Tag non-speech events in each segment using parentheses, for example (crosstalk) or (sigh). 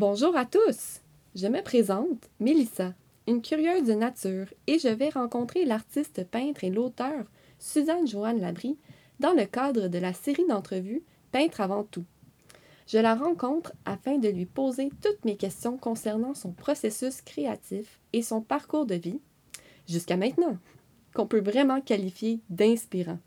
Bonjour à tous! Je me présente, Mélissa, une curieuse de nature, et je vais rencontrer l'artiste peintre et l'auteur Suzanne Joanne Labrie dans le cadre de la série d'entrevues Peintre avant tout. Je la rencontre afin de lui poser toutes mes questions concernant son processus créatif et son parcours de vie, jusqu'à maintenant, qu'on peut vraiment qualifier d'inspirant.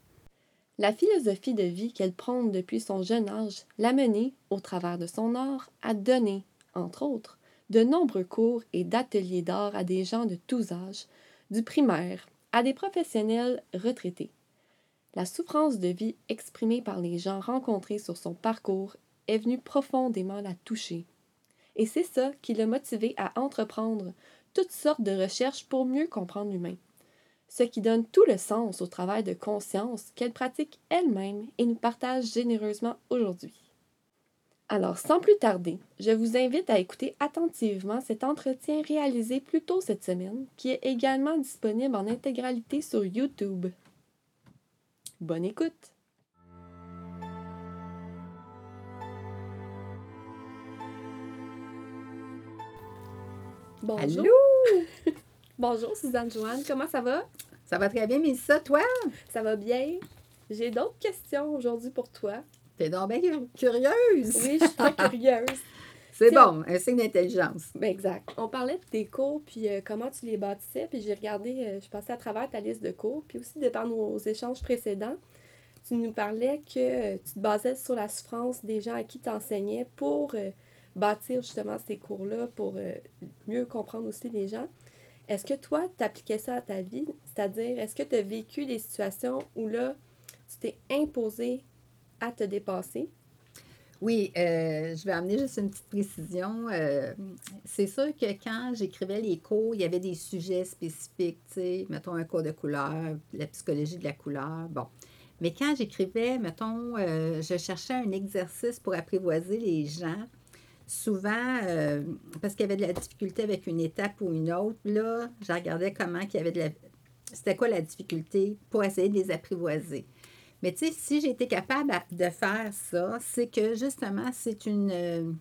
La philosophie de vie qu'elle prône depuis son jeune âge l'a menée, au travers de son art, à donner, entre autres, de nombreux cours et d'ateliers d'art à des gens de tous âges, du primaire à des professionnels retraités. La souffrance de vie exprimée par les gens rencontrés sur son parcours est venue profondément la toucher. Et c'est ça qui l'a motivé à entreprendre toutes sortes de recherches pour mieux comprendre l'humain. Ce qui donne tout le sens au travail de conscience qu'elle pratique elle-même et nous partage généreusement aujourd'hui. Alors, sans plus tarder, je vous invite à écouter attentivement cet entretien réalisé plus tôt cette semaine, qui est également disponible en intégralité sur YouTube. Bonne écoute! Bonjour! Allô? (laughs) Bonjour Suzanne Joanne, comment ça va? Ça va très bien, mais ça, toi? Ça va bien? J'ai d'autres questions aujourd'hui pour toi. T'es donc bien curieuse. Oui, je suis très curieuse. (laughs) C'est bon, un signe d'intelligence. Ben, exact. On parlait de tes cours, puis euh, comment tu les bâtissais, puis j'ai regardé, euh, je passais à travers ta liste de cours, puis aussi de par nos échanges précédents, tu nous parlais que euh, tu te basais sur la souffrance des gens à qui tu enseignais pour bâtir justement ces cours-là, pour mieux comprendre aussi les gens. Est-ce que toi, tu appliquais ça à ta vie? C'est-à-dire, est-ce que tu as vécu des situations où là, tu t'es imposé à te dépasser? Oui, euh, je vais amener juste une petite précision. Euh, c'est sûr que quand j'écrivais les cours, il y avait des sujets spécifiques, tu sais, mettons un cours de couleur, la psychologie de la couleur, bon. Mais quand j'écrivais, mettons, euh, je cherchais un exercice pour apprivoiser les gens, souvent, parce qu'il y avait de la difficulté avec une étape ou une autre, là, je regardais comment qu'il y avait de la... C'était quoi la difficulté pour essayer de les apprivoiser. Mais tu sais, si j'ai été capable de faire ça, c'est que justement, c'est une, euh,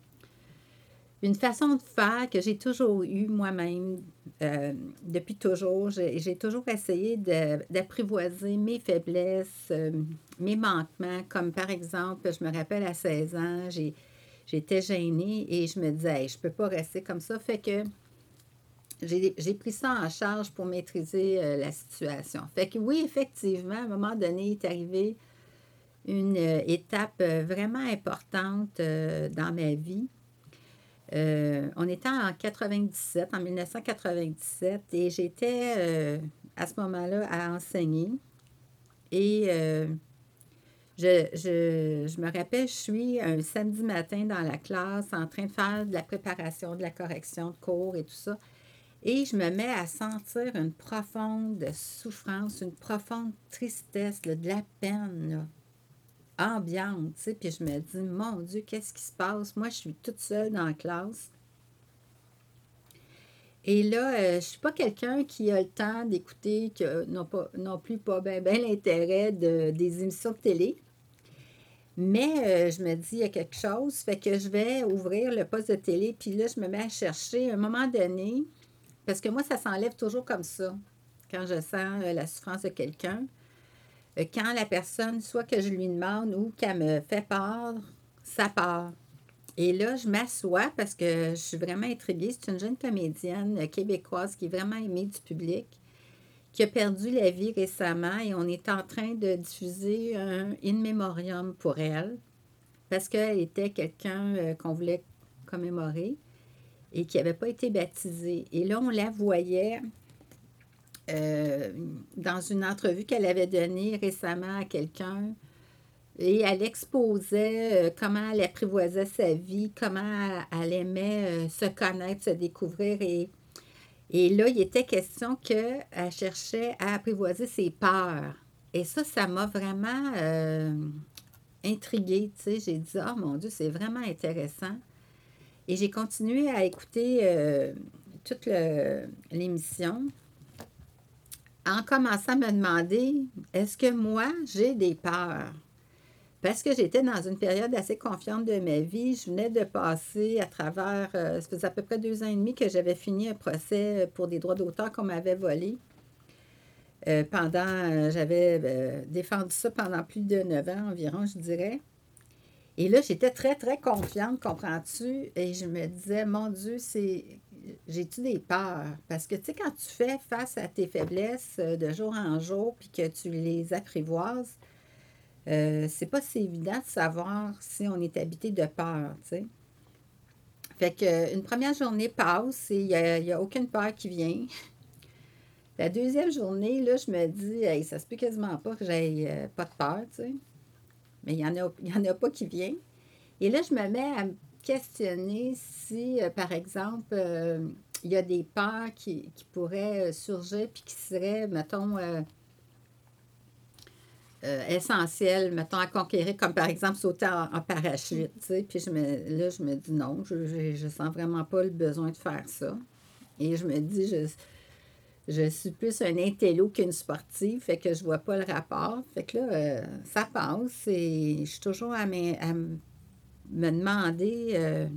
une façon de faire que j'ai toujours eue moi-même euh, depuis toujours. J'ai toujours essayé d'apprivoiser mes faiblesses, euh, mes manquements, comme par exemple, je me rappelle à 16 ans, j'étais gênée et je me disais, Hey, je ne peux pas rester comme ça. Fait que j'ai pris ça en charge pour maîtriser euh, la situation. Fait que oui, effectivement, à un moment donné, est arrivé une euh, étape euh, vraiment importante dans ma vie. On était en 97, en 1997, et j'étais à ce moment-là à enseigner. Et je, je- je me rappelle, je suis un samedi matin dans la classe en train de faire de la préparation, de la correction de cours et tout ça. Et je me mets à sentir une profonde souffrance, une profonde tristesse, là, de la peine là, ambiante. Puis je me dis, mon Dieu, qu'est-ce qui se passe? Moi, je suis toute seule dans la classe. Et là, euh, je ne suis pas quelqu'un qui a le temps d'écouter, non, pas, non plus pas bien l'intérêt de, des émissions de télé. Mais euh, je me dis, il y a quelque chose. Fait que je vais ouvrir le poste de télé. Puis là, je me mets à chercher. À un moment donné, parce que moi, ça s'enlève toujours comme ça, quand je sens euh, la souffrance de quelqu'un. Euh, Quand la personne, soit que je lui demande ou qu'elle me fait part, ça part. Et là, je m'assois parce que je suis vraiment intriguée. C'est une jeune comédienne euh, québécoise qui est vraiment aimée du public, qui a perdu la vie récemment et on est en train de diffuser un in memoriam pour elle parce qu'elle était quelqu'un qu'on voulait commémorer et qui n'avait pas été baptisée. Et là, on la voyait euh, dans une entrevue qu'elle avait donnée récemment à quelqu'un. Et elle exposait euh, comment elle apprivoisait sa vie, comment elle, aimait euh, se connaître, se découvrir. Et, et là, il était question qu'elle cherchait à apprivoiser ses peurs. Et ça, ça m'a vraiment intriguée. J'ai dit, oh mon Dieu, c'est vraiment intéressant. Et j'ai continué à écouter euh, toute l'émission en commençant à me demander, est-ce que moi, j'ai des peurs? parce que j'étais dans une période assez confiante de ma vie. Je venais de passer à travers, euh, ça faisait à peu près deux ans et demi que j'avais fini un procès pour des droits d'auteur qu'on m'avait volés. Euh, pendant, euh, j'avais défendu ça pendant plus de neuf ans environ, je dirais. Et là, j'étais très, très confiante, comprends-tu? Et je me disais, mon Dieu, c'est. J'ai-tu des peurs? Parce que, tu sais, quand tu fais face à tes faiblesses de jour en jour, puis que tu les apprivoises, euh, c'est pas si évident de savoir si on est habité de peur, tu sais. Fait que une première journée passe et il n'y a, a, aucune peur qui vient. La deuxième journée, là, je me dis, hey, ça se peut quasiment pas que j'aie euh, pas de peur, tu sais. Mais il n'y en, a, en a pas qui vient. Et là, je me mets à me questionner si, euh, par exemple, il y a des peurs qui, qui pourraient surgir puis qui seraient, mettons, euh, essentiel, mettons, à conquérir, comme par exemple sauter en, parachute. Puis je me, là, je me dis non, je, je, sens vraiment pas le besoin de faire ça. Et je me dis, je, je suis plus un intello qu'une sportive, fait que je vois pas le rapport. Fait que là, euh, ça passe et je suis toujours à, me, à me demander... Euh,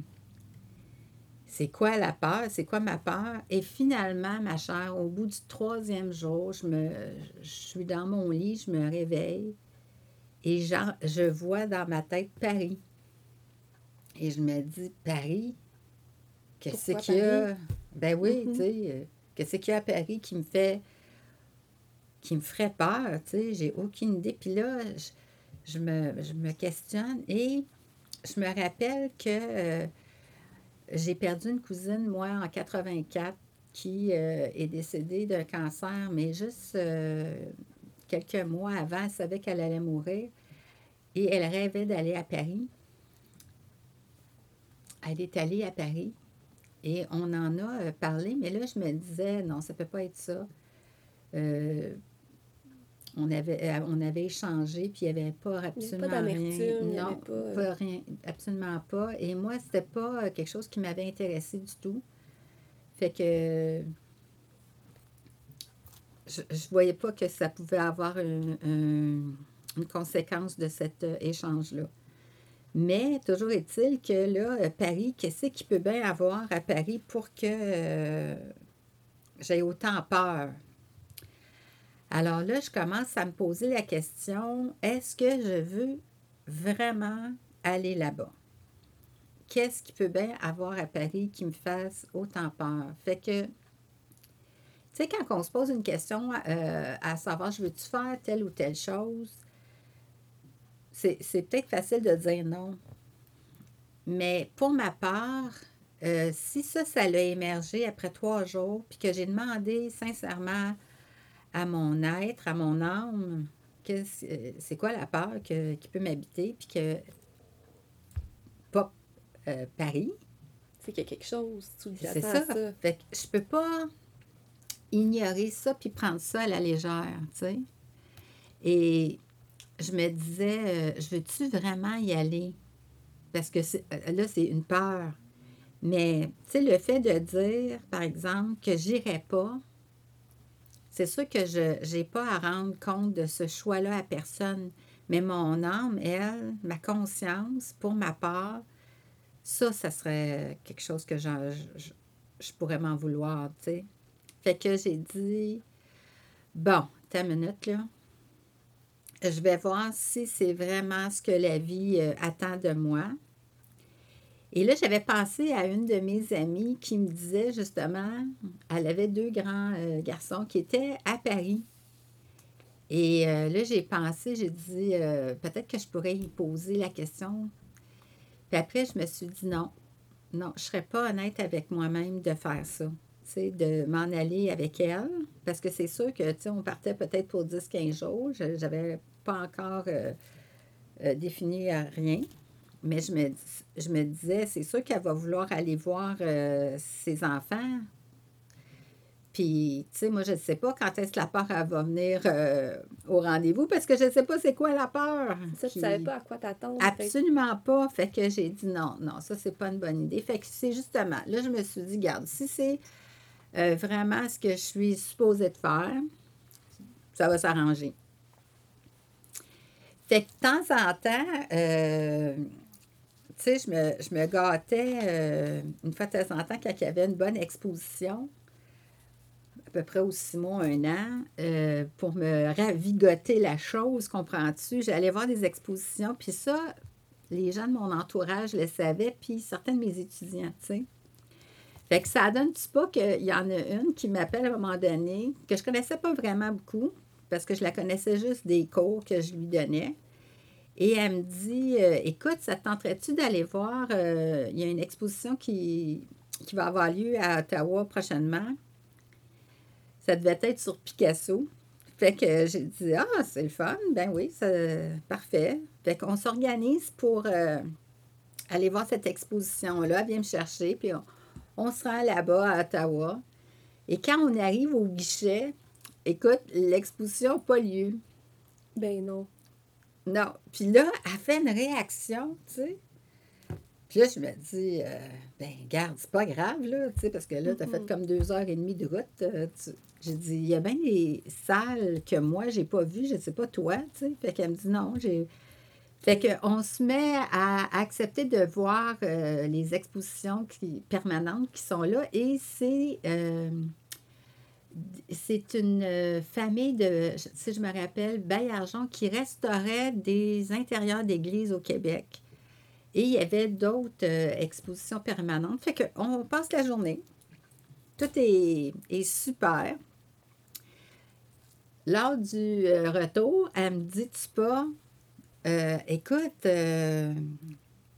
c'est quoi la peur? C'est quoi ma peur? Et finalement, ma chère, au bout du troisième jour, je, me, je suis dans mon lit, je me réveille et je vois dans ma tête Paris. Et je me dis, Paris, qu'est-ce qu'il y a? Ben oui, mm-hmm. tu sais, euh, qu'est-ce qu'il y a à Paris qui me fait, qui me ferait peur, tu sais, j'ai aucune idée. Puis là, je, me, je, me, questionne et je me rappelle que euh, j'ai perdu une cousine, moi, en 84, qui euh, est décédée d'un cancer, mais juste euh, quelques mois avant, elle savait qu'elle allait mourir et elle rêvait d'aller à Paris. Elle est allée à Paris et on en a euh, parlé, mais là, je me disais, non, ça ne peut pas être ça on avait, euh, on avait échangé, puis il n'y avait pas absolument pas rien. Non, pas... Euh, rien, absolument pas. Et moi, c'était pas euh, quelque chose qui m'avait intéressé du tout. Fait que je ne voyais pas que ça pouvait avoir une, conséquence de cet échange-là. Mais toujours est-il que là, Paris, qu'est-ce qu'il peut bien avoir à Paris pour que j'ai autant peur? Alors là, je commence à me poser la question, est-ce que je veux vraiment aller là-bas? Qu'est-ce qui peut bien avoir à Paris qui me fasse autant peur? Fait que, tu sais, quand on se pose une question euh, à savoir, je veux-tu faire telle ou telle chose, c'est peut-être facile de dire non. Mais pour ma part, euh, si ça, ça l'a émergé après trois jours, puis que j'ai demandé sincèrement à mon être, à mon âme, c'est quoi la peur qui peut m'habiter, puis que pas euh, Paris. C'est qu'il y a quelque chose C'est ça. Fait que je peux pas ignorer ça puis prendre ça à la légère, tu sais. Et je me disais, euh, je veux-tu vraiment y aller? Parce que euh, là, c'est une peur. Mais, tu sais, le fait de dire, par exemple, que j'irai pas, c'est sûr que je n'ai pas à rendre compte de ce choix-là à personne, mais mon âme, elle, ma conscience, pour ma part, ça, ça serait quelque chose que je, je, pourrais m'en vouloir, tu sais. Fait que j'ai dit, bon, ta minute, là. Je vais voir si c'est vraiment ce que la vie euh, attend de moi. Et là, j'avais pensé à une de mes amies qui me disait justement, elle avait deux grands euh, garçons qui étaient à Paris. Et euh, là, j'ai pensé, j'ai dit, peut-être que je pourrais y poser la question. Puis après, je me suis dit non, non, je ne serais pas honnête avec moi-même de faire ça. de m'en aller avec elle. Parce que c'est sûr que, tu on partait peut-être pour 10-15 jours. Je n'avais pas encore défini rien. Mais je me, je me disais, c'est sûr qu'elle va vouloir aller voir euh, ses enfants. Puis, tu sais, moi, je ne sais pas quand est-ce que la peur va venir euh, au rendez-vous parce que je ne sais pas c'est quoi la peur. Ça, tu ne savais pas à quoi t'attendre. Absolument pas. Fait que j'ai dit non, non, ça, c'est pas une bonne idée. Fait que c'est justement, là, je me suis dit, garde, si c'est euh, vraiment ce que je suis supposée de faire, ça va s'arranger. Fait que de temps en temps, euh, tu sais, je me, je me gâtais euh, une fois de temps en temps quand il y avait une bonne exposition, à peu près aussi six mois, un an, euh, pour me ravigoter la chose, comprends-tu? J'allais voir des expositions, puis ça, les gens de mon entourage le savaient, puis certains de mes étudiants, tu sais. Fait que ça donne-tu pas qu'il y en a une qui m'appelle à un moment donné, que je connaissais pas vraiment beaucoup, parce que je la connaissais juste des cours que je lui donnais. Et elle me dit euh, Écoute, ça te tenterait-tu d'aller voir euh, Il y a une exposition qui, qui va avoir lieu à Ottawa prochainement. Ça devait être sur Picasso. Fait que j'ai dit Ah, c'est le fun. Ben oui, c'est parfait. Fait qu'on s'organise pour euh, aller voir cette exposition-là. Elle vient me chercher, puis on, on se rend là-bas à Ottawa. Et quand on arrive au guichet, écoute, l'exposition n'a pas lieu. Ben non. Non. Puis là, elle fait une réaction, tu sais. Puis là, je me dis, euh, ben, garde, c'est pas grave, là, tu sais, parce que là, tu as fait comme deux heures et demie de route. euh, tu- J'ai dit, il y a bien des salles que moi, j'ai pas vues, je sais pas toi, tu sais. Fait qu'elle me dit, non, j'ai. Fait qu'on se met à accepter de voir euh, les expositions qui, permanentes qui sont là et c'est. C'est une euh, famille de, si je me rappelle, Baillargeon qui restaurait des intérieurs d'églises au Québec. Et il y avait d'autres euh, expositions permanentes. Fait qu'on passe la journée. Tout est, est super. Lors du euh, retour, elle me dit-tu pas, euh, écoute, je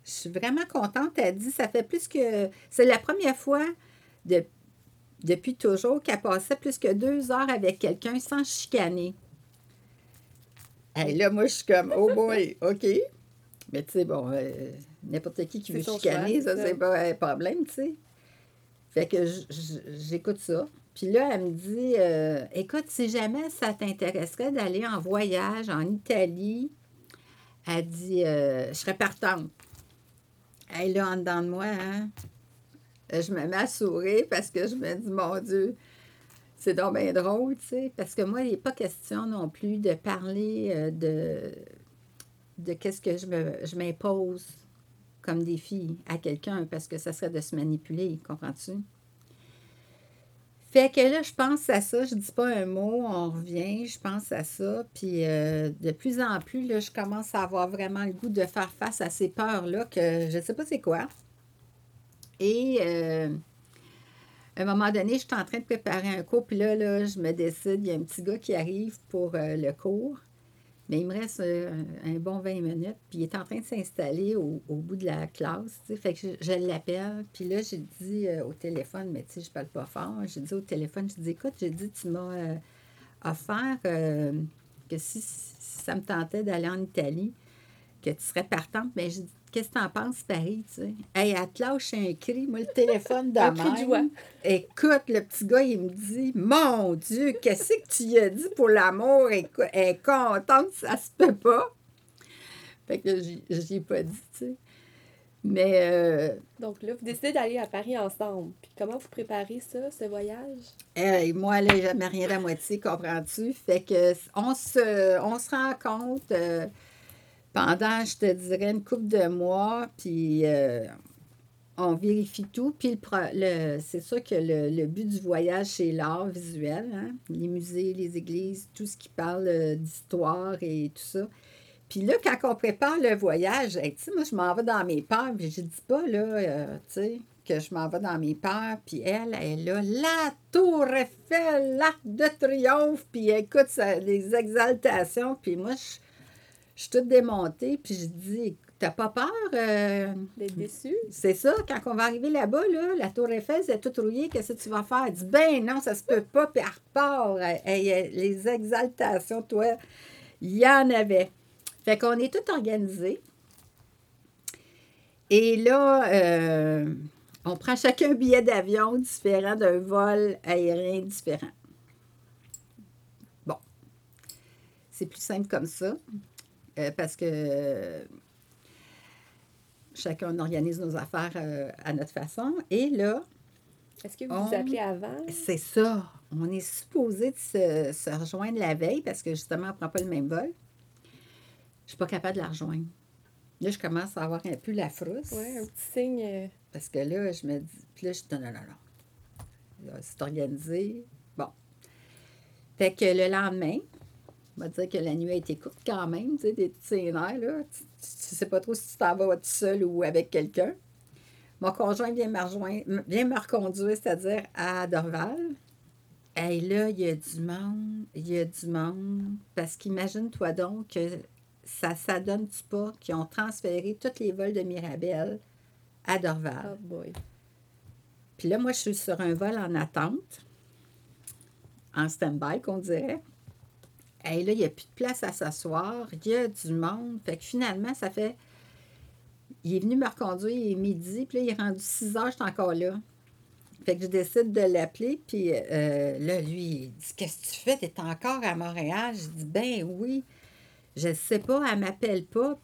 suis vraiment contente. Elle dit, ça fait plus que. C'est la première fois de- depuis toujours qu'elle passait plus que deux heures avec quelqu'un sans chicaner. Et là, moi, je suis comme, oh boy, (laughs) OK. Mais tu sais, bon, euh, n'importe qui qui veut chicaner, choix, ça, c'est pas un problème, tu sais. Fait que j'écoute ça. Puis là, elle me dit, euh, écoute, si jamais ça t'intéresserait d'aller en voyage en Italie, elle dit, euh, je serais partante. Elle là, en dedans de moi, hein, je me mets à sourire parce que je me dis, mon Dieu, c'est donc bien drôle, tu sais. Parce que moi, il n'est pas question non plus de parler euh, de, de qu'est-ce que je je m'impose comme défi à quelqu'un parce que ça serait de se manipuler, comprends-tu? Fait que là, je pense à ça, je dis pas un mot, on revient, je pense à ça, puis euh, de plus en plus, là, je commence à avoir vraiment le goût de faire face à ces peurs-là que je sais pas c'est quoi. Et euh, à un moment donné, je suis en train de préparer un cours, puis là, là, je me décide, il y a un petit gars qui arrive pour euh, le cours, mais il me reste euh, un, bon 20 minutes, puis il est en train de s'installer au, bout de la classe, tu sais, fait que je, je l'appelle, puis là, j'ai dit au téléphone, mais tu sais, je parle pas fort, j'ai dit au téléphone, j'ai dit, écoute, j'ai dit, tu m'as offert que si ça me tentait d'aller en Italie, que tu serais partante, mais j'ai dit, qu'est-ce que t'en penses, Paris, tu sais? Hey, elle te lâche un cri, moi, le téléphone de (laughs) Un cri de même. joie. Écoute, le petit gars, il me dit, mon Dieu, qu'est-ce que tu as dit pour l'amour? Écoute, Elle est contente, ça se peut pas. Fait que j'y ai pas dit, tu sais. Mais euh, Donc là, vous décidez d'aller à Paris ensemble. Puis comment vous préparez ça, ce voyage? Hey, moi, là, jamais rien à moitié, comprends-tu? Fait que on se, on se rencontre euh, pendant, je te dirais, une couple de mois, puis euh, on vérifie tout. Puis c'est sûr que le, but du voyage, c'est l'art visuel, hein? les musées, les églises, tout ce qui parle euh, d'histoire et tout ça. Puis là, quand on prépare le voyage, hey, moi, je m'en vais dans mes peurs, puis je dis pas, là, euh, tu sais, que je m'en vais dans mes peurs, puis elle, elle a la tour Eiffel, l'arc de triomphe, puis écoute, ça, les exaltations, puis moi, je, je suis toute démontée, puis je dis, t'as pas peur? euh, D'être déçu? c'est ça, quand on va arriver là-bas, là, la tour Eiffel, c'est toute rouillée, qu'est-ce que tu vas faire? Elle dit, ben non, ça se peut (laughs) pas, puis elle repart. Elle- elle- elle- les exaltations, toi, il y en avait. Fait qu'on est tout organisé. Et là, euh, on prend chacun un billet d'avion différent d'un vol aérien différent. Bon. C'est plus simple comme ça, euh, parce que euh, chacun organise nos affaires euh, à notre façon. Et là, Est-ce que vous On- vous appelez avant? c'est ça. On est supposé de se, se rejoindre la veille parce que justement, on ne prend pas le même vol. Je suis pas capable de la rejoindre. Là, je commence à avoir un peu la frousse. Ouais, un petit signe. Parce que là, je me dis. Puis là, je dis non, non, non, non. C'est organisé. Bon. Fait que le lendemain, on va dire que la nuit a été courte quand même, tu sais, des petits là. Tu, tu sais pas trop si tu t'en vas tout seul ou avec quelqu'un. Mon conjoint vient me rejoindre, vient me reconduire, c'est-à-dire à Dorval. Et là, il y a du monde, il y a du monde. Parce qu'imagine-toi donc que ça s'adonne-tu pas qu'ils ont transféré tous les vols de Mirabel à Dorval. Oh boy. Puis là, moi, je suis sur un vol en attente, en stand-by, qu'on dirait. Et là, il n'y a plus de place à s'asseoir. Il y a du monde. Fait que finalement, ça fait. Il est venu me reconduire, il est midi, puis là, il est rendu 6 heures, je suis encore là. Fait que je décide de l'appeler, puis euh, là, lui, il dit Qu'est-ce que tu fais? Tu es encore à Montréal Je dis Ben oui. Je sais pas, elle m'appelle pas.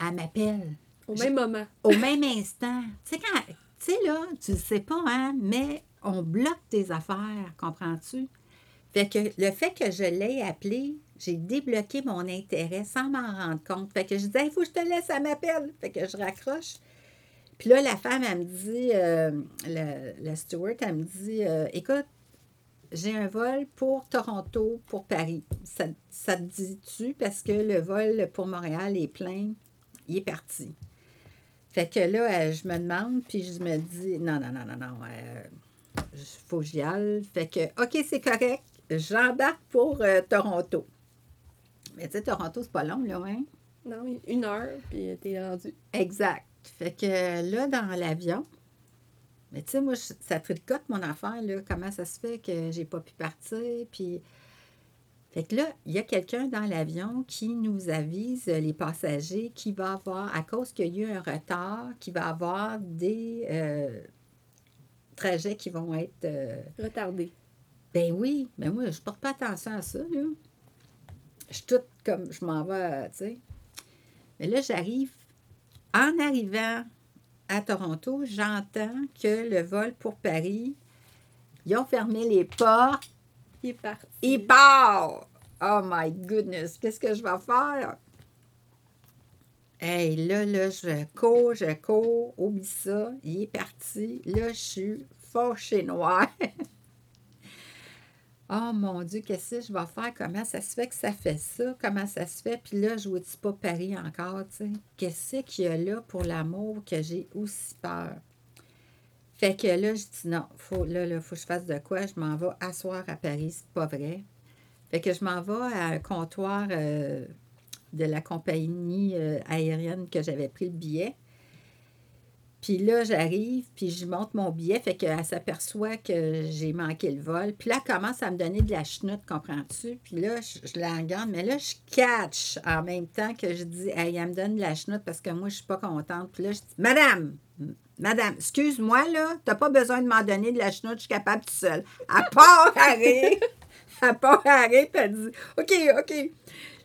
Elle m'appelle Au même moment. au même instant. Tu sais, quand, tu sais, là, tu le sais pas, hein, mais on bloque tes affaires, comprends-tu? Fait que le fait que je l'ai appelé, j'ai débloqué mon intérêt sans m'en rendre compte. Fait que je disais, il faut que je te laisse, elle m'appelle. Fait que je raccroche. Puis là, la femme, elle me dit, euh, la, la steward, elle me dit, euh, écoute, j'ai un vol pour Toronto, pour Paris. Ça, ça te dit-tu? Parce que le vol pour Montréal est plein. Il est parti. Fait que là, euh, je me demande, puis je me dis, non, non, non, non, non, il faut que j'y aille. Fait que, OK, c'est correct, j'embarque pour euh, Toronto. Mais tu sais, Toronto, c'est pas long, là, hein? Non, une heure, puis t'es rendu. Exact. Fait que là, dans l'avion, mais tu sais, moi, je- ça tricote mon affaire, là, comment ça se fait que j'ai pas pu partir, puis... Fait que là, il y a quelqu'un dans l'avion qui nous avise, les passagers, qui va avoir, à cause qu'il y a eu un retard, qui va avoir des euh, trajets qui vont être... euh, Retardé. Ben oui, mais moi, je porte pas attention à ça, là. Je suis toute comme, je m'en vais, tu sais. Mais là, j'arrive, en arrivant à Toronto, j'entends que le vol pour Paris, ils ont fermé les portes, Il est parti. il part! Oh my goodness, qu'est-ce que je vais faire? Hey, là, là, je cours, je cours, oublie ça, il est parti. Là, je suis fâchée noire. (laughs) oh mon Dieu, qu'est-ce que je vais faire? Comment ça se fait que ça fait ça? Comment ça se fait? Puis là, je ne dis pas Paris encore, tu sais. Qu'est-ce qu'il y a là pour l'amour que j'ai aussi peur? Fait que là, je dis non, faut, là, là, faut que je fasse de quoi? Je m'en vais asseoir à Paris, c'est pas vrai. Fait que je m'en vais à un comptoir euh, de la compagnie euh, aérienne que j'avais pris le billet. Puis là, j'arrive, puis je monte mon billet, fait qu'elle s'aperçoit que j'ai manqué le vol. Puis là, elle commence à me donner de la chenoute, comprends-tu? Puis là, je, la regarde, mais là, je catch en même temps que je dis, elle me donne de la chenoute parce que moi, je suis pas contente. Puis là, je dis, Madame, Madame, excuse-moi, là, t'as pas besoin de m'en donner de la chenoute, je suis capable tout seul. À part à rire, à part à rire, puis elle dit, OK, OK.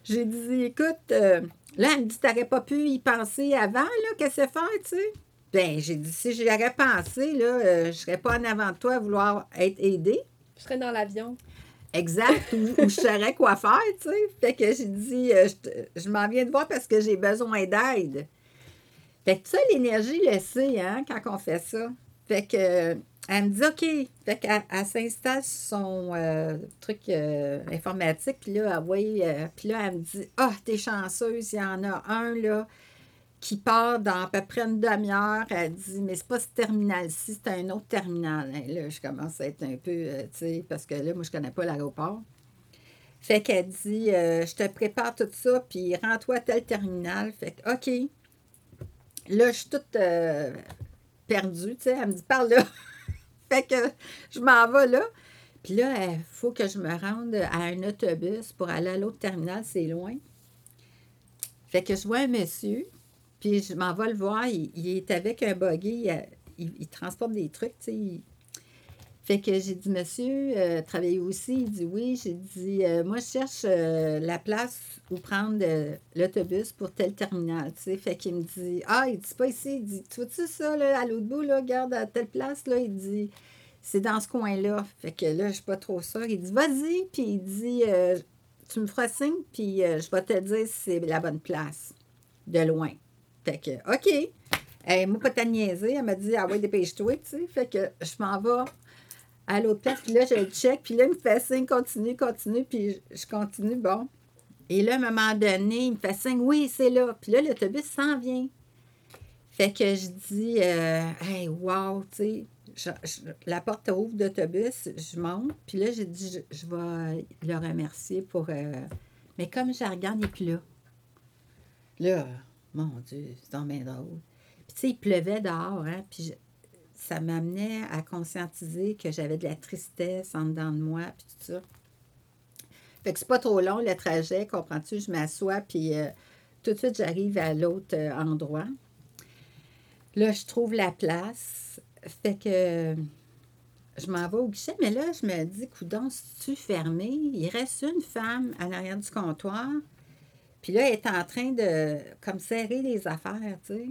J'ai dit, écoute, euh, là, elle me dit, t'aurais pas pu y penser avant, là, qu'est-ce que c'est faire, tu sais? Ben, j'ai dit, si j'y aurais pensé, là, euh, je serais pas en avant de toi à vouloir être aidée. Je serais dans l'avion. Exact, ou, ou je saurais quoi faire, tu sais. Fait que j'ai dit, euh, je, je m'en viens de voir parce que j'ai besoin d'aide. Fait que ça, l'énergie le sait, hein, quand on fait ça. Fait que, euh, elle me dit, OK. Fait qu'elle elle s'installe sur son euh, truc informatique, puis là, elle, euh, puis là, elle me dit, ah, t'es chanceuse, il y en a un, là, qui part dans à peu près une demi-heure. Elle dit, mais c'est pas ce terminal-ci, c'est un autre terminal. Là, je commence à être un peu, euh, tu sais, parce que là, moi, je connais pas l'aéroport. Fait qu'elle dit, euh, je te prépare tout ça, puis rends-toi à tel terminal. Fait que, OK. Là, je suis toute euh, perdue, tu sais. Elle me dit, par là. (laughs) fait que je m'en vais là. Puis là, il faut que je me rende à un autobus pour aller à l'autre terminal, c'est loin. Fait que je vois un monsieur, puis je m'en vais le voir. Il, est avec un buggy, il, transporte des trucs, tu sais. Fait que j'ai dit, monsieur, euh, travaillez aussi? Il dit oui. J'ai dit, euh, moi, je cherche euh, la place où prendre l'autobus pour tel terminal, tu. Fait qu'il me dit, ah, il dit pas ici. Il dit, tu vois-tu ça, là, à l'autre bout, là, regarde, à telle place, là? Il dit, c'est dans ce coin-là. Fait que là, je suis pas trop sûre. Il dit, vas-y. Puis il dit, tu me feras signe, puis je vais te dire si c'est la bonne place. De loin. Fait que, OK. Elle m'a pas niaiser. Elle m'a dit, ah ouais, dépêche-toi, tu sais. Fait que je m'en vais à l'autre place, puis là, je le check, puis là, il me fait signe, continue, continue, puis je continue, bon. Et là, à un moment donné, il me fait signe, oui, c'est là. Puis là, l'autobus s'en vient. Fait que je dis, euh, hey, wow, tu sais, la porte ouvre d'autobus, je monte, puis là, j'ai dit, je, vais le remercier pour. Euh, mais comme je regarde, il n'est plus là. Là, mon Dieu, c'est dans bien drôle. Puis, tu sais, il pleuvait dehors, hein, puis ça m'amenait à conscientiser que j'avais de la tristesse en dedans de moi, puis tout ça. Fait que c'est pas trop long le trajet, comprends-tu? Je m'assois, puis euh, tout de suite, j'arrive à l'autre endroit. Là, je trouve la place. Fait que je m'en vais au guichet, mais là, je me dis, coudon, si tu fermé? Il reste une femme à l'arrière du comptoir. Puis là, elle est en train de, comme, serrer les affaires, tu sais.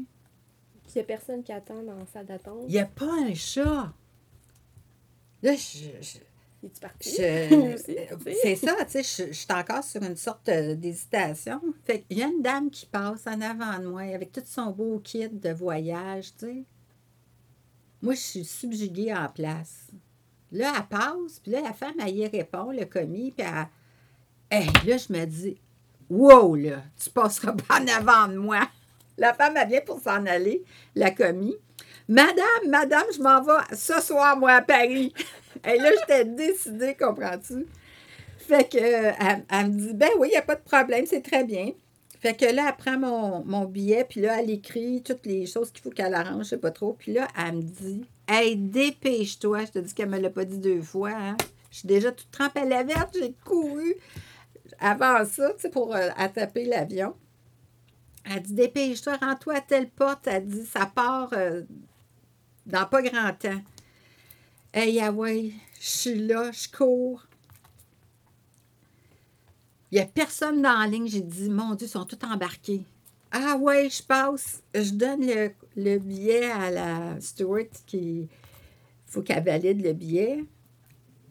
Puis il n'y a personne qui attend dans la salle d'attente. Il n'y a pas un chat. Là, je, parti? (laughs) C'est ça, tu sais, je, suis encore sur une sorte d'hésitation. Fait qu'il y a une dame qui passe en avant de moi avec tout son beau kit de voyage, tu sais. Moi, je suis subjuguée en place. Là, elle passe, puis là, la femme, elle y répond, le commis, puis elle... là, je me dis, wow, là, tu passeras pas en avant de moi. La femme, elle vient pour s'en aller, la commis. Madame, madame, je m'en vais ce soir, moi, à Paris. (laughs) Et là, j'étais décidée, comprends-tu? Fait que, euh, elle, me dit, ben oui, il n'y a pas de problème, c'est très bien. Fait que là, elle prend mon, billet, puis là, elle écrit toutes les choses qu'il faut qu'elle arrange, je sais pas trop. Puis là, elle me dit, hey, dépêche-toi. Je te dis qu'elle me l'a pas dit deux fois. Hein? Je suis déjà toute trempée à la verte, j'ai couru avant ça, tu sais, pour euh, attaper l'avion. Elle dit, dépêche-toi, rends-toi à telle porte. Elle dit, ça part euh, dans pas grand temps. Hey, ah ouais, je suis là, je cours. Il n'y a personne dans la ligne. J'ai dit, mon Dieu, ils sont tous embarqués. Ah ouais, je passe. Je donne le, billet à la steward qui. faut qu'elle valide le billet.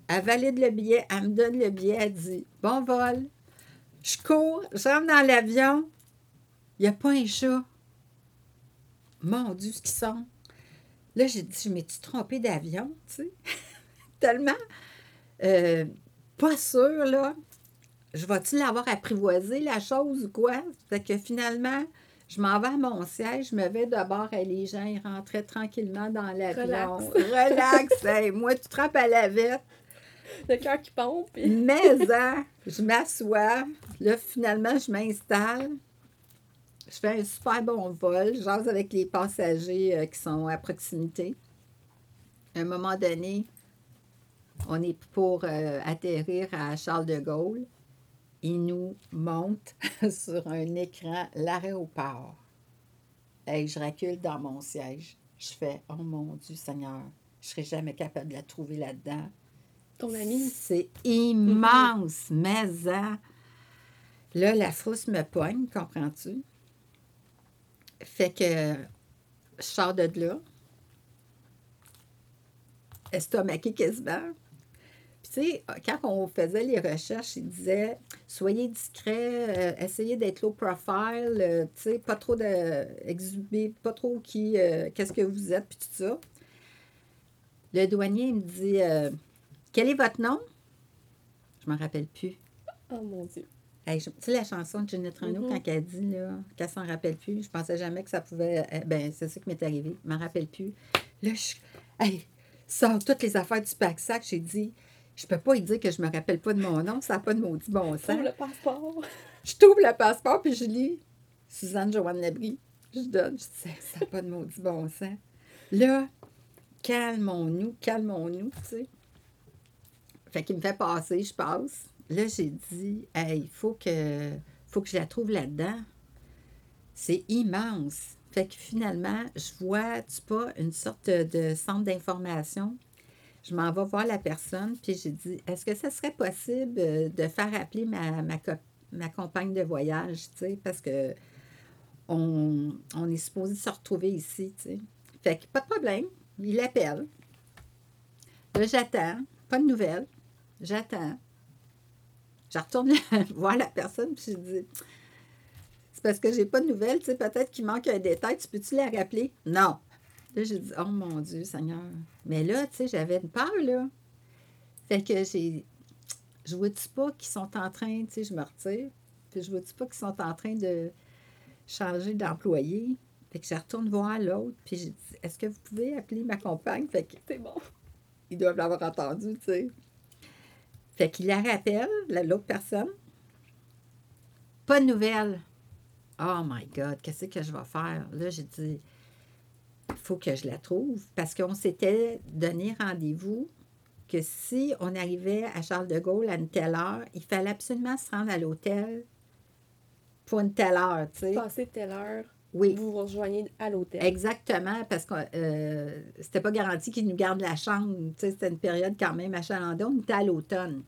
Elle valide le billet, elle me donne le billet, elle dit Bon vol. Je cours, je rentre dans l'avion. Il n'y a pas un chat. Mon Dieu, ce qu'ils sont. Là, j'ai dit, je trompée d'avion, tu sais? (laughs) Tellement euh, pas sûre, là. Je vais-tu l'avoir apprivoisé, la chose ou quoi? Fait que finalement, je m'en vais à mon siège, je me vais d'abord et les gens ils rentraient tranquillement dans l'avion. Relax. Relax. moi, tu trappes à la vette. (laughs) Le cœur qui pompe. (laughs) Mais, hein, je m'assois. Là, finalement, je m'installe. Je fais un super bon vol. J'ose avec les passagers euh, qui sont à proximité. À un moment donné, on est pour euh, atterrir à Charles de Gaulle. Il nous monte (laughs) sur un écran l'aéroport. Et je recule dans mon siège. Je fais Oh mon Dieu Seigneur, je ne serai jamais capable de la trouver là-dedans. Ton ami? C'est immense, mais hein. là, la frousse me poigne, comprends-tu? Fait que je sors de là, estomaqué quasiment. Puis, tu sais, quand on faisait les recherches, il disait soyez discret, euh, essayez d'être low profile, euh, tu sais, pas trop d'exhiber, pas trop qui, euh, qu'est-ce que vous êtes, puis tout ça. Le douanier me dit Quel est votre nom? Je m'en rappelle plus. Oh mon Dieu. Hey, tu sais, la chanson de Ginette Renault, mm-hmm. quand elle dit qu'elle s'en rappelle plus, je pensais jamais que ça pouvait. Eh, ben, c'est ça qui m'est arrivé. Je m'en rappelle plus. Là, je. Hey, sors toutes les affaires du pack-sac. J'ai dit, je peux pas y dire que je me rappelle pas de mon nom, ça n'a pas de maudit bon sens. le passeport. Je t'ouvre le passeport, puis je lis Suzanne Joanne Labrie. Je donne, je dis, ça n'a pas de maudit bon sens. Là, calmons-nous, calmons-nous, tu sais. Fait qu'il me fait passer, je passe là, j'ai dit, il faut que, faut que je la trouve là-dedans. C'est immense. Fait que finalement, je vois, tu pas, une sorte de centre d'information? Je m'en vais voir la personne, puis j'ai dit, est-ce que ça serait possible de faire appeler ma, ma, compagne de voyage, tu sais, parce que on, on, est supposé se retrouver ici, tu sais. Fait que pas de problème, il appelle. Là, j'attends, pas de nouvelles. J'attends. Je retourne (laughs) voir la personne, puis je dis C'est parce que j'ai pas de nouvelles, tu sais, peut-être qu'il manque un détail, tu peux-tu la rappeler? Non. Là, j'ai dit Oh mon Dieu, Seigneur. Mais là, tu sais, j'avais une peur, là. Fait que j'ai. Je vois-tu pas qu'ils sont en train, tu sais, je me retire, puis je vois-tu pas qu'ils sont en train de changer d'employé? Fait que je retourne voir l'autre, puis j'ai dit Est-ce que vous pouvez appeler ma compagne? Fait que C'est bon. ils doivent l'avoir entendu, tu sais. Fait qu'il la rappelle, la- l'autre personne. Pas de nouvelles. Oh my God, qu'est-ce que je vais faire? Là, j'ai dit, il faut que je la trouve. Parce qu'on s'était donné rendez-vous que si on arrivait à Charles de Gaulle à une telle heure, il fallait absolument se rendre à l'hôtel pour une telle heure, tu sais. Passé telle heure, Oui. vous vous rejoignez à l'hôtel. Exactement, parce que euh, c'était pas garanti qu'ils nous gardent la chambre. C'était une période quand même achalandée. On était à l'automne.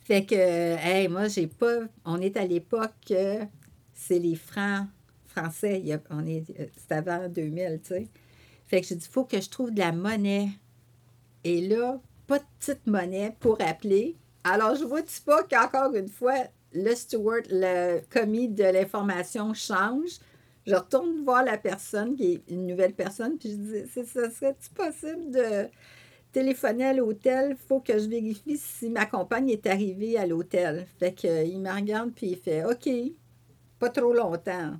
Fait que, hey, moi, j'ai pas. On est à l'époque, euh, c'est les francs français. Il y a- on est, euh, c'est avant 2000, tu sais. Fait que j'ai dit, il faut que je trouve de la monnaie. Et là, pas de petite monnaie pour appeler. Alors, je vois-tu pas qu'encore une fois, le steward, le commis de l'information change. Je retourne voir la personne, qui est une nouvelle personne, puis je dis, ça serait-tu possible de téléphoner à l'hôtel? Il faut que je vérifie si ma compagne est arrivée à l'hôtel. Fait qu'il me regarde, puis il fait, OK, pas trop longtemps.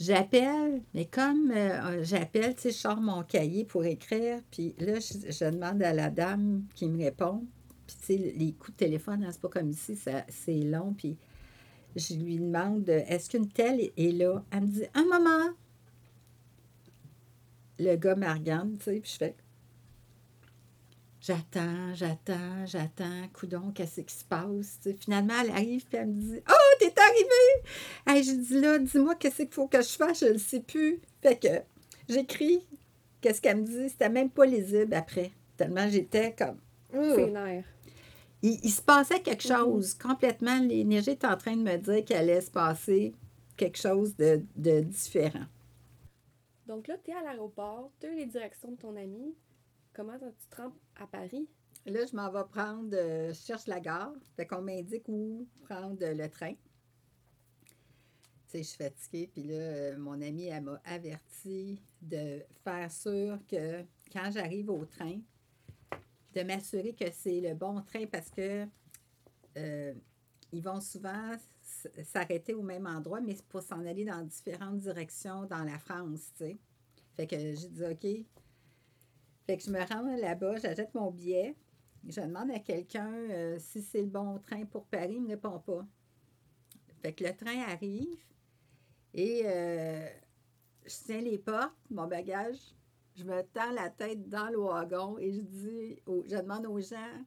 J'appelle, mais comme euh, j'appelle, tu sais, je sors mon cahier pour écrire, puis là, je demande à la dame qui me répond. Puis, tu sais, les coups de téléphone, hein, c'est pas comme ici, ça- c'est long. Puis, je lui demande est-ce qu'une telle est là? Elle me dit un moment. Le gars me regarde, tu sais, puis je fais J'attends, j'attends, j'attends. Coudon, qu'est-ce qui se passe? Finalement, elle arrive, puis elle me dit Oh, t'es arrivée! Hey, j'ai dit là, dis-moi qu'est-ce qu'il faut que je fasse, je ne sais plus. Fait que j'écris. Qu'est-ce qu'elle me dit? C'était même pas lisible après. Tellement j'étais comme. C'est nerf. Il, il se passait quelque chose complètement. L'énergie est en train de me dire qu'il allait se passer quelque chose de, de différent. Donc là, tu es à l'aéroport, tu as les directions de ton ami. Comment tu te rends à Paris? Là, je m'en vais prendre, euh, je cherche la gare. Fait qu'on m'indique où prendre le train. Tu sais, je suis fatiguée. Puis là, euh, mon amie, elle m'a averti de faire sûr que quand j'arrive au train, de m'assurer que c'est le bon train parce que euh, ils vont souvent s'arrêter au même endroit, mais pour s'en aller dans différentes directions dans la France, tu sais. Fait que j'ai dit OK. Fait que je me rends là-bas, j'achète mon billet. Je demande à quelqu'un euh, si c'est le bon train pour Paris, il ne me répond pas. Fait que le train arrive et euh, je tiens les portes, mon bagage, je me tends la tête dans le wagon et je dis, je demande aux gens,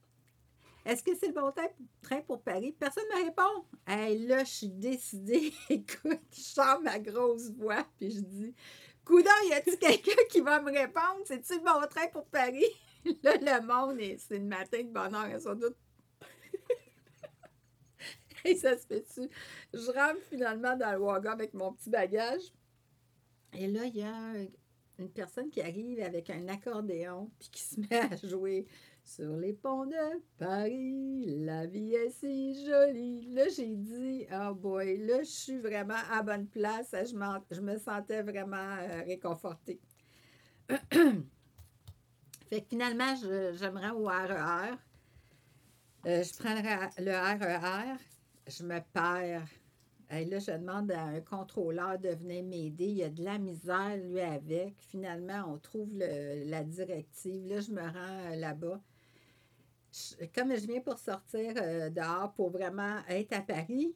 est-ce que c'est le bon train- pour Paris? Personne ne me répond. Hey, là, je suis décidée. (laughs) Écoute, je sors ma grosse voix puis je dis, Coudon, y a-t-il quelqu'un qui va me répondre? C'est-tu le bon train pour Paris? (laughs) Là, le monde, est- c'est le matin de bonne heure, sont tous. (laughs) Et ça se fait-tu? Je rentre finalement dans le wagon avec mon petit bagage. Et là, il y a une personne qui arrive avec un accordéon puis qui se met à jouer sur les ponts de Paris. La vie est si jolie. Là, j'ai dit, oh boy, là, je suis vraiment à bonne place. Je, je me sentais vraiment euh, réconfortée. (clears throat) fait que finalement, je, au RER. Euh, je prends le, RER. Je me perds. Là, je demande à un contrôleur de venir m'aider. Il y a de la misère, lui, avec. Finalement, on trouve la directive. Là, je me rends euh, là-bas. Comme je viens pour sortir euh, dehors pour vraiment être à Paris,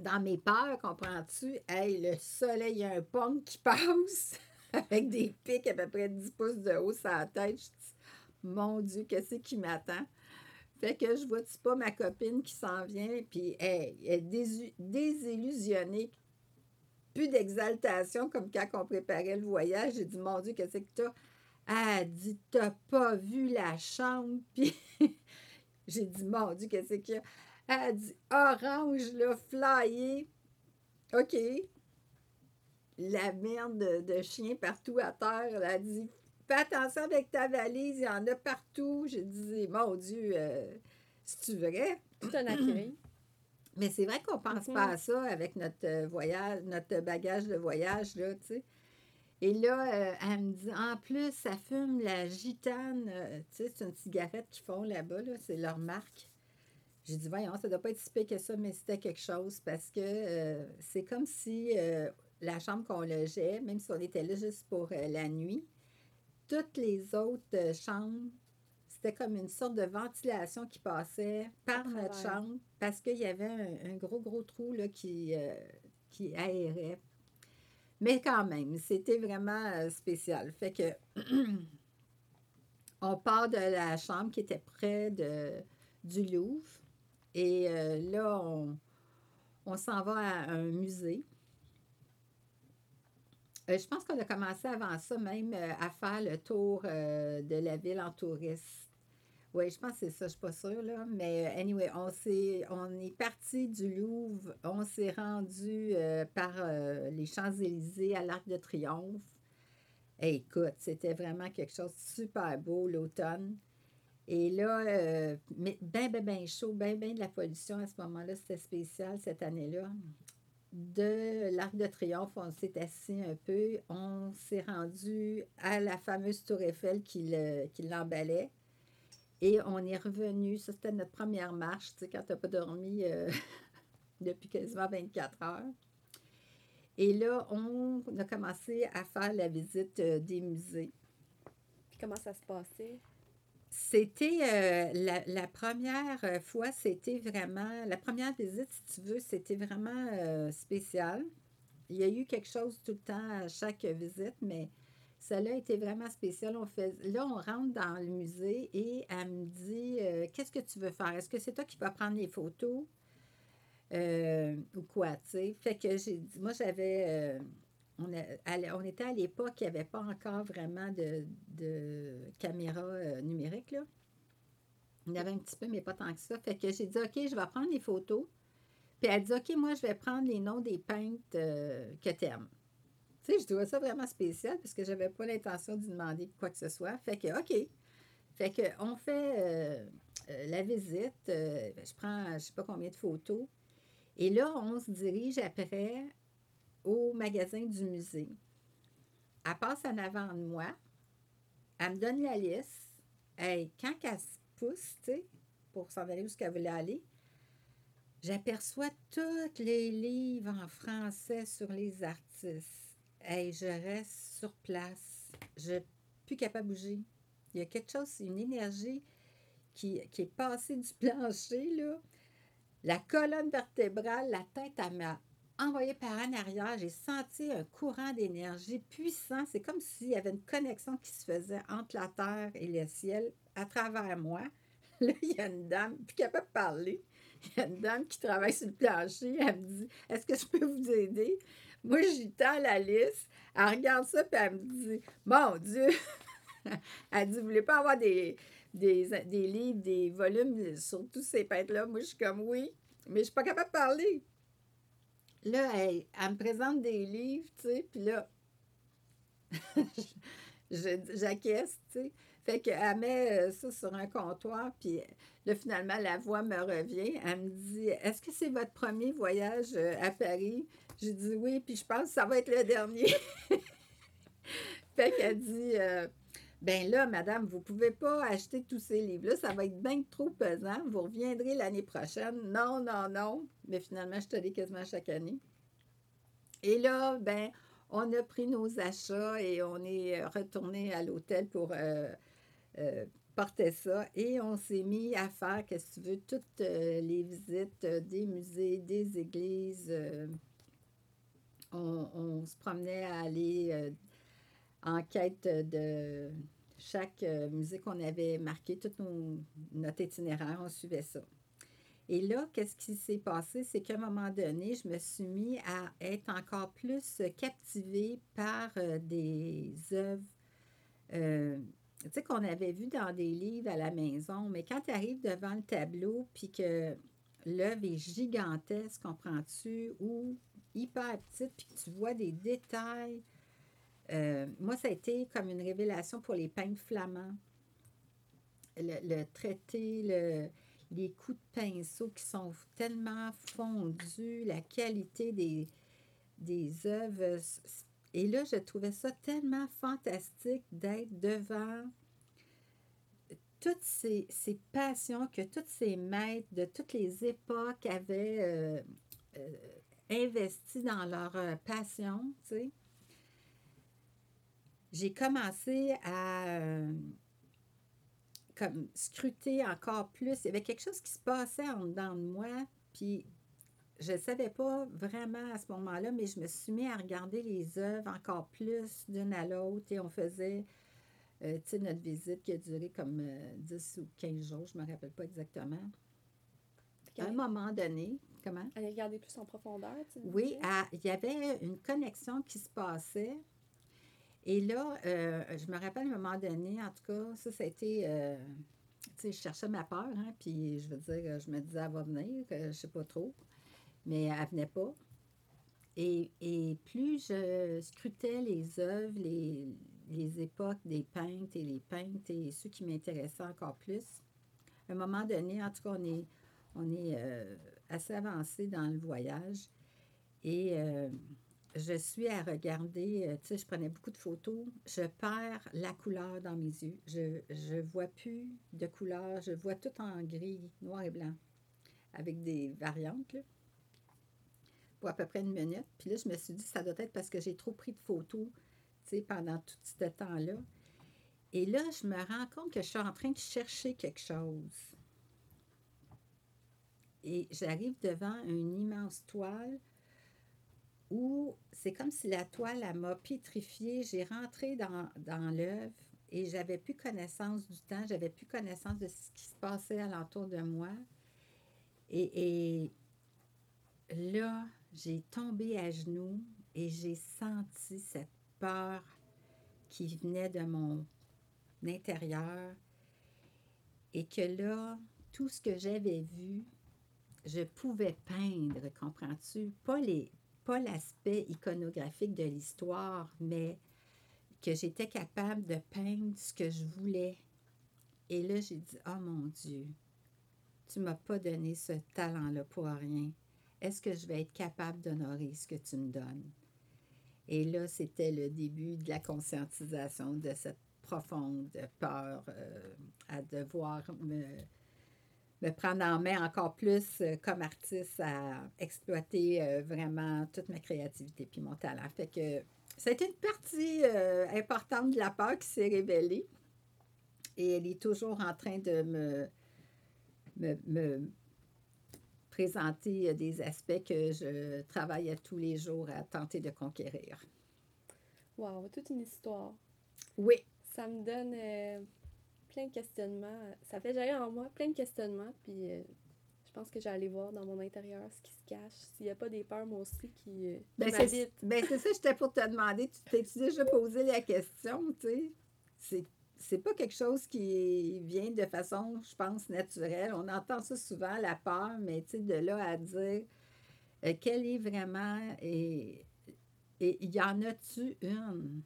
dans mes peurs, comprends-tu? Hey, le soleil, il y a un pont qui (laughs) passe avec des pics à peu près 10 pouces de haut sur la tête. Je dis, mon Dieu, qu'est-ce qui m'attend? Fait que je vois-tu pas ma copine qui s'en vient, puis hey, elle est désillusionnée. Plus d'exaltation comme quand on préparait le voyage. J'ai dit, mon Dieu, qu'est-ce que t'as? Elle dit, t'as pas vu la chambre? (laughs) Puis j'ai dit, mon Dieu, qu'est-ce qu'il y a? Elle dit, orange, là, flyé. OK. La merde de, de chien partout à terre. Elle a dit, fais attention avec ta valise, il y en a partout. Je disais, mon Dieu, euh, c'est-tu vrai? Tout un accueil. (clears throat) Mais c'est vrai qu'on pense Mhm. pas à ça avec notre euh, voyage, notre bagage de voyage, là, tu sais. Et là, euh, elle me dit, en plus, ça fume la gitane. euh, tu sais, c'est une cigarette qu'ils font là-bas, là, c'est leur marque. J'ai dit, voyons, ça doit pas être si pire que ça, mais c'était quelque chose parce que euh, c'est comme si la chambre qu'on logeait, même si on était là juste pour la nuit, toutes les autres euh, chambres, c'était comme une sorte de ventilation qui passait par notre chambre parce qu'il y avait un, un gros, gros trou là, qui, euh, qui aérait. Mais quand même, c'était vraiment euh, spécial. Fait que (clears throat) on part de la chambre qui était près de, du Louvre. Et euh, là, on, on s'en va à un musée. Euh, je pense qu'on a commencé avant ça même euh, à faire le tour euh, de la ville en touriste. Oui, je pense que c'est ça, je suis pas sûre, là. Mais anyway, on, s'est, on est parti du Louvre, on s'est rendu par les Champs-Élysées à l'Arc de Triomphe. Écoute, c'était vraiment quelque chose de super beau l'automne. Et là, ben, ben, ben chaud, ben, ben de la pollution à ce moment-là, c'était spécial cette année-là. De l'Arc de Triomphe, on s'est assis un peu, on s'est rendu à la fameuse Tour Eiffel qui, le- qui l'emballait. Et on est revenu, ça c'était notre première marche, tu sais, quand tu n'as pas dormi euh, (laughs) depuis quasiment 24 heures. Et là, on a commencé à faire la visite euh, des musées. Puis comment ça se passait? C'était euh, la, la première euh, fois, c'était vraiment, la première visite, si tu veux, c'était vraiment euh, spécial. Il y a eu quelque chose tout le temps à chaque visite, mais celle-là été vraiment spécial. On fait, là, on rentre dans le musée et elle me dit Qu'est-ce que tu veux faire? Est-ce que c'est toi qui vas prendre les photos ou quoi, tu sais Fait que j'ai dit Moi, j'avais. On, on était à l'époque, il n'y avait pas encore vraiment de, de caméra euh, numérique, là. Il y avait un petit peu, mais pas tant que ça. Fait que j'ai dit, OK, je vais prendre les photos. Puis elle dit, OK, moi, je vais prendre les noms des peintres euh, que tu aimes. Tu sais, je trouvais ça vraiment spécial parce que je n'avais pas l'intention d'y demander quoi que ce soit. Fait que, OK. Fait que, on fait euh, la visite. je prends, je ne sais pas combien de photos. Et là, on se dirige après au magasin du musée. Elle passe en avant de moi. Elle me donne la liste. Hey, quand elle se pousse, pour s'en aller où qu'elle voulait aller, j'aperçois tous les livres en français sur les artistes. Hey, je reste sur place. Je suis plus capable de bouger. Il y a quelque chose, une énergie qui, qui est passée du (laughs) plancher, là. La colonne vertébrale, la tête, elle m'a envoyé par en arrière. J'ai senti un courant d'énergie puissant. C'est comme s'il y avait une connexion qui se faisait entre la terre et le ciel à travers moi. (laughs) Là, il y a une dame, plus capable de parler. Il y a une dame qui travaille sur le plancher. Elle me dit Est-ce que je peux vous aider Moi, j'y tends la liste. Elle regarde ça, puis elle me dit Mon Dieu (laughs) Elle dit Vous voulez pas avoir des, des, des livres, des volumes sur tous ces peintres-là Moi, je suis comme Oui, mais je suis pas capable de parler. Là, elle, me présente des livres, tu sais, puis là, (laughs) j'acquiesce, tu sais. Fait qu'elle met euh, ça sur un comptoir, puis là, finalement, la voix me revient. Elle me dit Est-ce que c'est votre premier voyage euh, à Paris J'ai dit oui, puis je pense que ça va être le dernier. (laughs) fait qu'elle dit euh, Ben là, madame, vous pouvez pas acheter tous ces livres-là, ça va être bien trop pesant. Vous reviendrez l'année prochaine. Non, non, non. Mais finalement, je te dis quasiment chaque année. Et là, ben, on a pris nos achats et on est retourné à l'hôtel pour euh, euh, porter ça. Et on s'est mis à faire, qu'est-ce que tu veux, toutes euh, les visites euh, des musées, des églises. euh, on, se promenait à aller euh, en quête de chaque euh, musée qu'on avait marqué, tout nos- notre itinéraire, on suivait ça. Et là, qu'est-ce qui s'est passé? C'est qu'à un moment donné, je me suis mis à être encore plus captivée par euh, des œuvres, euh, tu sais, qu'on avait vues dans des livres à la maison. Mais quand tu arrives devant le tableau, puis que l'œuvre est gigantesque, comprends-tu, ou hyper petite, puis que tu vois des détails euh, moi, ça a été comme une révélation pour les peintres flamands. Le, traité, le, les coups de pinceau qui sont tellement fondus, la qualité des, des œuvres. Et là, je trouvais ça tellement fantastique d'être devant toutes ces, ces, passions que tous ces maîtres de toutes les époques avaient euh, euh, investi dans leur passion, tu sais. J'ai commencé à euh, comme scruter encore plus. Il y avait quelque chose qui se passait en dedans de moi, puis je ne savais pas vraiment à ce moment-là, mais je me suis mis à regarder les œuvres encore plus d'une à l'autre et on faisait euh, notre visite qui a duré comme euh, 10 ou 15 jours, je ne me rappelle pas exactement. À un moment donné, comment? Aller regarder plus en profondeur, tu Oui, à- il y avait une connexion qui se passait. Et là, euh, je me rappelle à un moment donné, en tout cas, ça, ça a été. euh, tu sais, je cherchais ma peur, hein, puis je veux dire, je me disais, elle va venir, que je sais pas trop. Mais elle venait pas. Et, et plus je scrutais les œuvres, les, les époques des peintres et les peintres et ceux qui m'intéressaient encore plus, à un moment donné, en tout cas, on est, on est euh, assez avancé dans le voyage. Et euh, je suis à regarder, euh, tu sais, je prenais beaucoup de photos. Je perds la couleur dans mes yeux. Je ne vois plus de couleur. Je vois tout en gris, noir et blanc, avec des variantes, pour à peu près une minute. Puis là, je me suis dit, ça doit être parce que j'ai trop pris de photos, tu sais, pendant tout ce temps-là. Et là, je me rends compte que je suis en train de chercher quelque chose. Et j'arrive devant une immense toile où c'est comme si la toile m'a pétrifiée. J'ai rentré dans, dans l'œuvre et j'avais plus connaissance du temps, j'avais plus connaissance de ce qui se passait alentour de moi. Et, et là, j'ai tombé à genoux et j'ai senti cette peur qui venait de mon intérieur. Et que là, tout ce que j'avais vu, je pouvais peindre, comprends-tu? Pas les, l'aspect iconographique de l'histoire, mais que j'étais capable de peindre ce que je voulais. Et là, j'ai dit, oh mon Dieu, tu m'as pas donné ce talent-là pour rien. Est-ce que je vais être capable d'honorer ce que tu me donnes? Et là, c'était le début de la conscientisation de cette profonde peur euh, à devoir me, me prendre en main encore plus euh, comme artiste à exploiter euh, vraiment toute ma créativité puis mon talent. Fait que été une partie euh, importante de la peur qui s'est révélée. Et elle est toujours en train de me, me, me présenter des aspects que je travaille à tous les jours à tenter de conquérir. Wow, toute une histoire. Oui, Ça me donne plein de questionnements. Ça fait jaillir en moi plein de questionnements. Puis euh, je pense que j'allais voir dans mon intérieur ce qui se cache. S'il n'y a pas des peurs, moi aussi, qui, euh, Ben, c'est m'habitent. ben, c'est ça, j'étais pour te demander. Tu t'es-tu déjà posé la question, tu sais? C'est, c'est pas quelque chose qui vient de façon, je pense, naturelle. On entend ça souvent, la peur, mais tu sais, de là à dire euh, quelle est vraiment. Et et y en a-tu une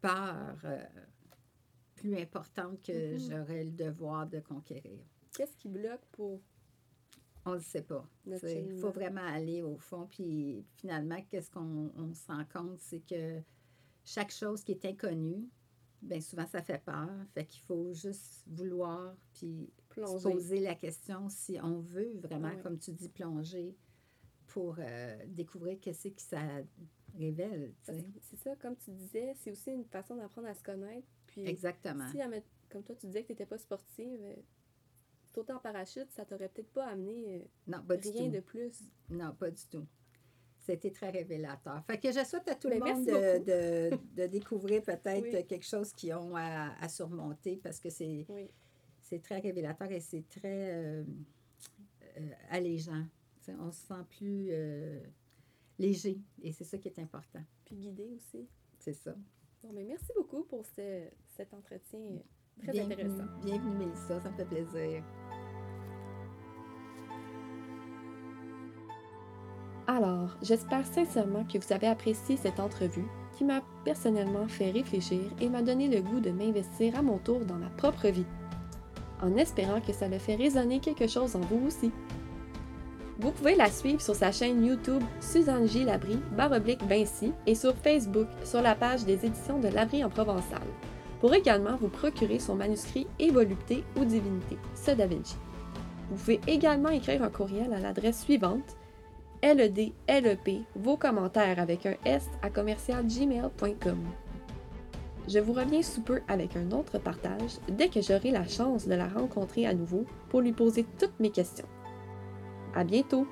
peur euh, plus importante que Mhm. j'aurais le devoir de conquérir? Qu'est-ce qui bloque pour. On ne le sait pas. Il faut vraiment aller au fond. Puis finalement, qu'est-ce qu'on on se rend compte, c'est que chaque chose qui est inconnue, bien souvent ça fait peur. Fait qu'il faut juste vouloir puis se poser la question si on veut vraiment, comme tu dis, plonger pour euh, découvrir qu'est-ce que ça révèle. C'est ça, comme tu disais, c'est aussi une façon d'apprendre à se connaître. Puis Exactement. si, comme toi, tu disais que tu n'étais pas sportive, euh, sauter en parachute, ça t'aurait peut-être pas amené Non, euh, du rien tout. de plus. Non, pas du tout. C'était très révélateur. Fait que je souhaite à tout Ben, le monde merci de, de- de découvrir peut-être Oui. quelque chose qu'ils ont à, à surmonter parce que c'est Oui. c'est très révélateur et c'est très euh, euh, allégeant. On se sent plus euh, léger et c'est ça qui est important. Puis guider aussi. C'est ça. Bon, mais merci beaucoup pour ce- cet entretien très bienvenue, intéressant. bienvenue, Mélissa. Ça me fait plaisir. Alors, j'espère sincèrement que vous avez apprécié cette entrevue qui m'a personnellement fait réfléchir et m'a donné le goût de m'investir à mon tour dans ma propre vie, en espérant que ça le fait résonner quelque chose en vous aussi. Vous pouvez la suivre sur sa chaîne YouTube Suzanne J. Labrie, baroblique Vinci, et sur Facebook sur la page des éditions de Labrie en Provençal, pour également vous procurer son manuscrit Et volupté ou divinité, ce Da Vinci. Vous pouvez également écrire un courriel à l'adresse suivante LEDLEP, vos commentaires avec un S à commercialgmail.com. Je vous reviens sous peu avec un autre partage dès que j'aurai la chance de la rencontrer à nouveau pour lui poser toutes mes questions. À bientôt!